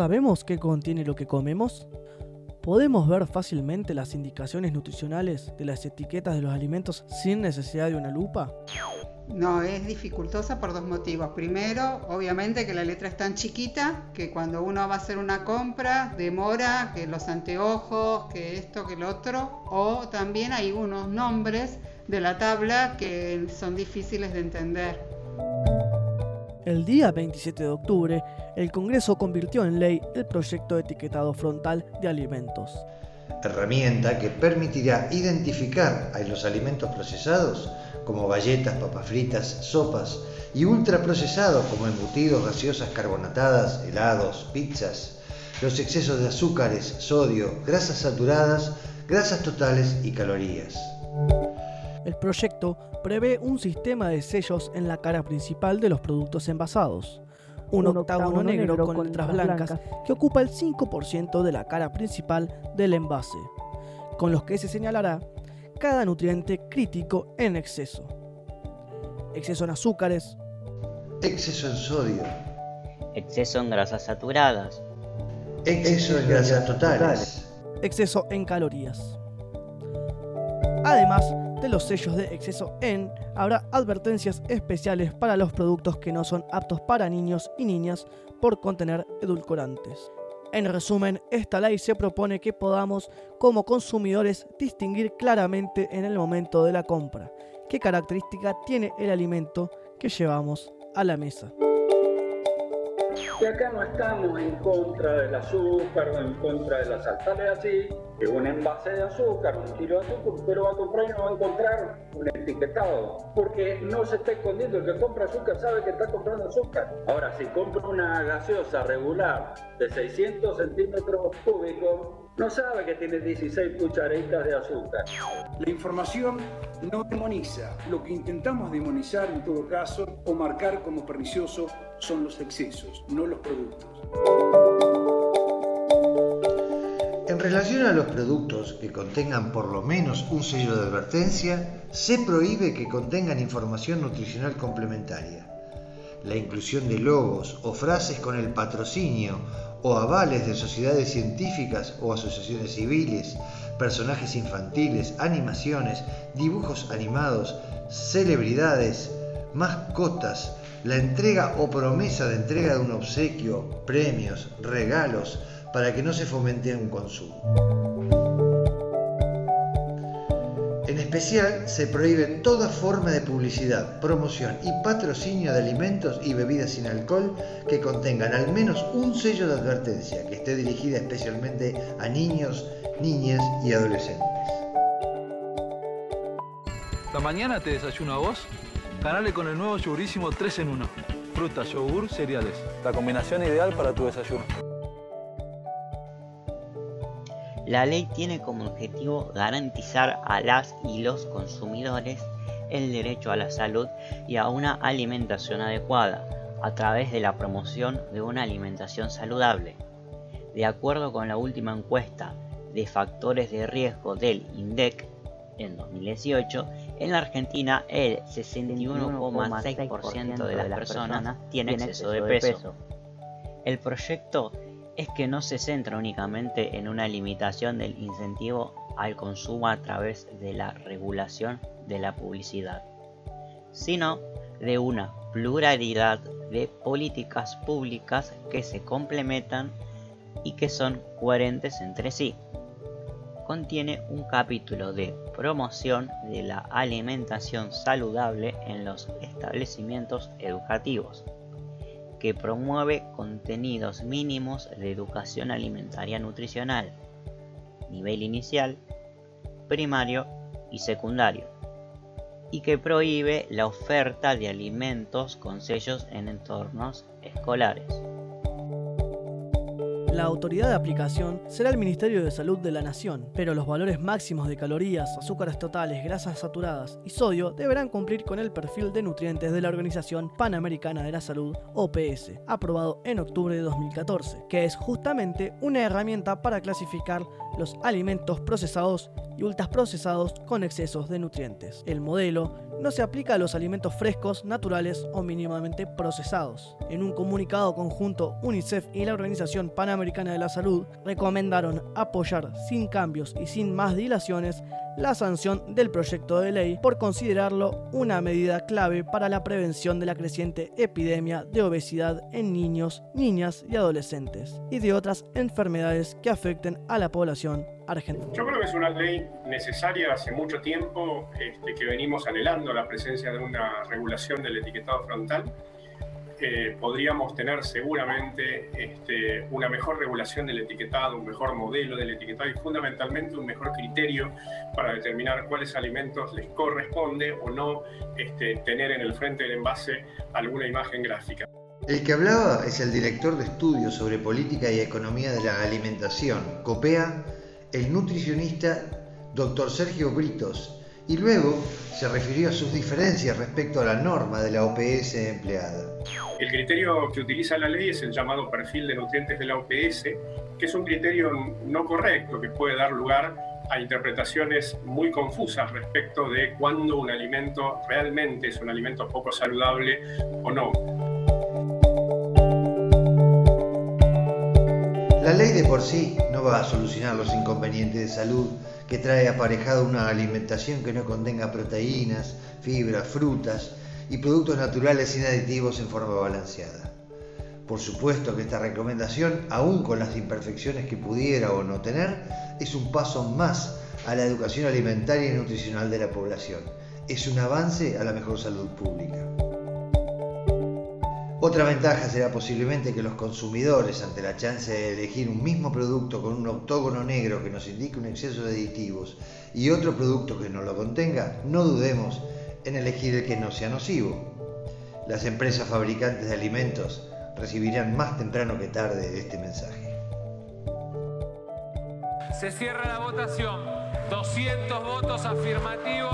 ¿Sabemos qué contiene lo que comemos? ¿Podemos ver fácilmente las indicaciones nutricionales de las etiquetas de los alimentos sin necesidad de una lupa? No, es dificultosa por dos motivos. Primero, obviamente que la letra es tan chiquita que cuando uno va a hacer una compra demora, que los anteojos, que esto, que lo otro. O también hay unos nombres de la tabla que son difíciles de entender. El día 27 de octubre, el Congreso convirtió en ley el proyecto de etiquetado frontal de alimentos. Herramienta que permitirá identificar a los alimentos procesados como galletas, papas fritas, sopas y ultraprocesados como embutidos, gaseosas carbonatadas, helados, pizzas, los excesos de azúcares, sodio, grasas saturadas, grasas totales y calorías. El proyecto prevé un sistema de sellos en la cara principal de los productos envasados. Un, octágono, negro, con letras blancas, que ocupa el 5% de la cara principal del envase, con los que se señalará cada nutriente crítico en exceso. Exceso en azúcares. Exceso en sodio. Exceso en grasas saturadas. Exceso en grasas totales. Exceso en calorías. Además de los sellos de exceso en, habrá advertencias especiales para los productos que no son aptos para niños y niñas por contener edulcorantes. En resumen, esta ley se propone que podamos, como consumidores, distinguir claramente en el momento de la compra qué característica tiene el alimento que llevamos a la mesa. Y acá no estamos en contra del azúcar o en contra de la sal. Así, que un envase de azúcar, un kilo de azúcar, usted lo va a comprar y no va a encontrar un etiquetado. Porque no se está escondiendo. El que compra azúcar sabe que está comprando azúcar. Ahora, si compra una gaseosa regular de 600 centímetros cúbicos, no sabe que tiene 16 cucharaditas de azúcar. La información no demoniza. Lo que intentamos demonizar en todo caso o marcar como pernicioso son los excesos, no los productos. En relación a los productos que contengan por lo menos un sello de advertencia, se prohíbe que contengan información nutricional complementaria. La inclusión de logos o frases con el patrocinio o avales de sociedades científicas o asociaciones civiles, personajes infantiles, animaciones, dibujos animados, celebridades, mascotas, la entrega o promesa de entrega de un obsequio, premios, regalos, para que no se fomente un consumo. En especial, se prohíbe toda forma de publicidad, promoción y patrocinio de alimentos y bebidas sin alcohol que contengan al menos un sello de advertencia que esté dirigida especialmente a niños, niñas y adolescentes. ¿La mañana te desayuno a vos? Ganale con el nuevo yogurísimo 3 en 1. Fruta, yogur, cereales. La combinación ideal para tu desayuno. La ley tiene como objetivo garantizar a las y los consumidores el derecho a la salud y a una alimentación adecuada a través de la promoción de una alimentación saludable. De acuerdo con la última encuesta de factores de riesgo del INDEC en 2018, en la Argentina el 61,6% de las personas tiene exceso de peso. El proyecto es que no se centra únicamente en una limitación del incentivo al consumo a través de la regulación de la publicidad, sino de una pluralidad de políticas públicas que se complementan y que son coherentes entre sí. Contiene un capítulo de promoción de la alimentación saludable en los establecimientos educativos que promueve contenidos mínimos de educación alimentaria nutricional, nivel inicial, primario y secundario, y que prohíbe la oferta de alimentos con sellos en entornos escolares. La autoridad de aplicación será el Ministerio de Salud de la Nación, pero los valores máximos de calorías, azúcares totales, grasas saturadas y sodio deberán cumplir con el perfil de nutrientes de la Organización Panamericana de la Salud, OPS, aprobado en octubre de 2014, que es justamente una herramienta para clasificar los alimentos procesados y ultraprocesados con excesos de nutrientes. El modelo no se aplica a los alimentos frescos, naturales o mínimamente procesados. En un comunicado conjunto, UNICEF y la Organización Panamericana de la Salud recomendaron apoyar sin cambios y sin más dilaciones la sanción del proyecto de ley por considerarlo una medida clave para la prevención de la creciente epidemia de obesidad en niños, niñas y adolescentes y de otras enfermedades que afecten a la población argentina. Yo creo que es una ley necesaria hace mucho tiempo este, que venimos anhelando la presencia de una regulación del etiquetado frontal podríamos tener seguramente este, una mejor regulación del etiquetado, un mejor modelo del etiquetado y fundamentalmente un mejor criterio para determinar cuáles alimentos les corresponde o no este, tener en el frente del envase alguna imagen gráfica. El que hablaba es el director de estudios sobre política y economía de la alimentación, COPEA, el nutricionista Dr. Sergio Britos, y luego se refirió a sus diferencias respecto a la norma de la OPS empleada. El criterio que utiliza la ley es el llamado perfil de nutrientes de la OPS, que es un criterio no correcto que puede dar lugar a interpretaciones muy confusas respecto de cuándo un alimento realmente es un alimento poco saludable o no. La ley de por sí no va a solucionar los inconvenientes de salud que trae aparejado una alimentación que no contenga proteínas, fibras, frutas y productos naturales sin aditivos en forma balanceada. Por supuesto que esta recomendación, aun con las imperfecciones que pudiera o no tener, es un paso más a la educación alimentaria y nutricional de la población. Es un avance a la mejor salud pública. Otra ventaja será posiblemente que los consumidores, ante la chance de elegir un mismo producto con un octógono negro que nos indique un exceso de aditivos y otro producto que no lo contenga, no dudemos en elegir el que no sea nocivo. Las empresas fabricantes de alimentos recibirán más temprano que tarde este mensaje. Se cierra la votación. 200 votos afirmativos.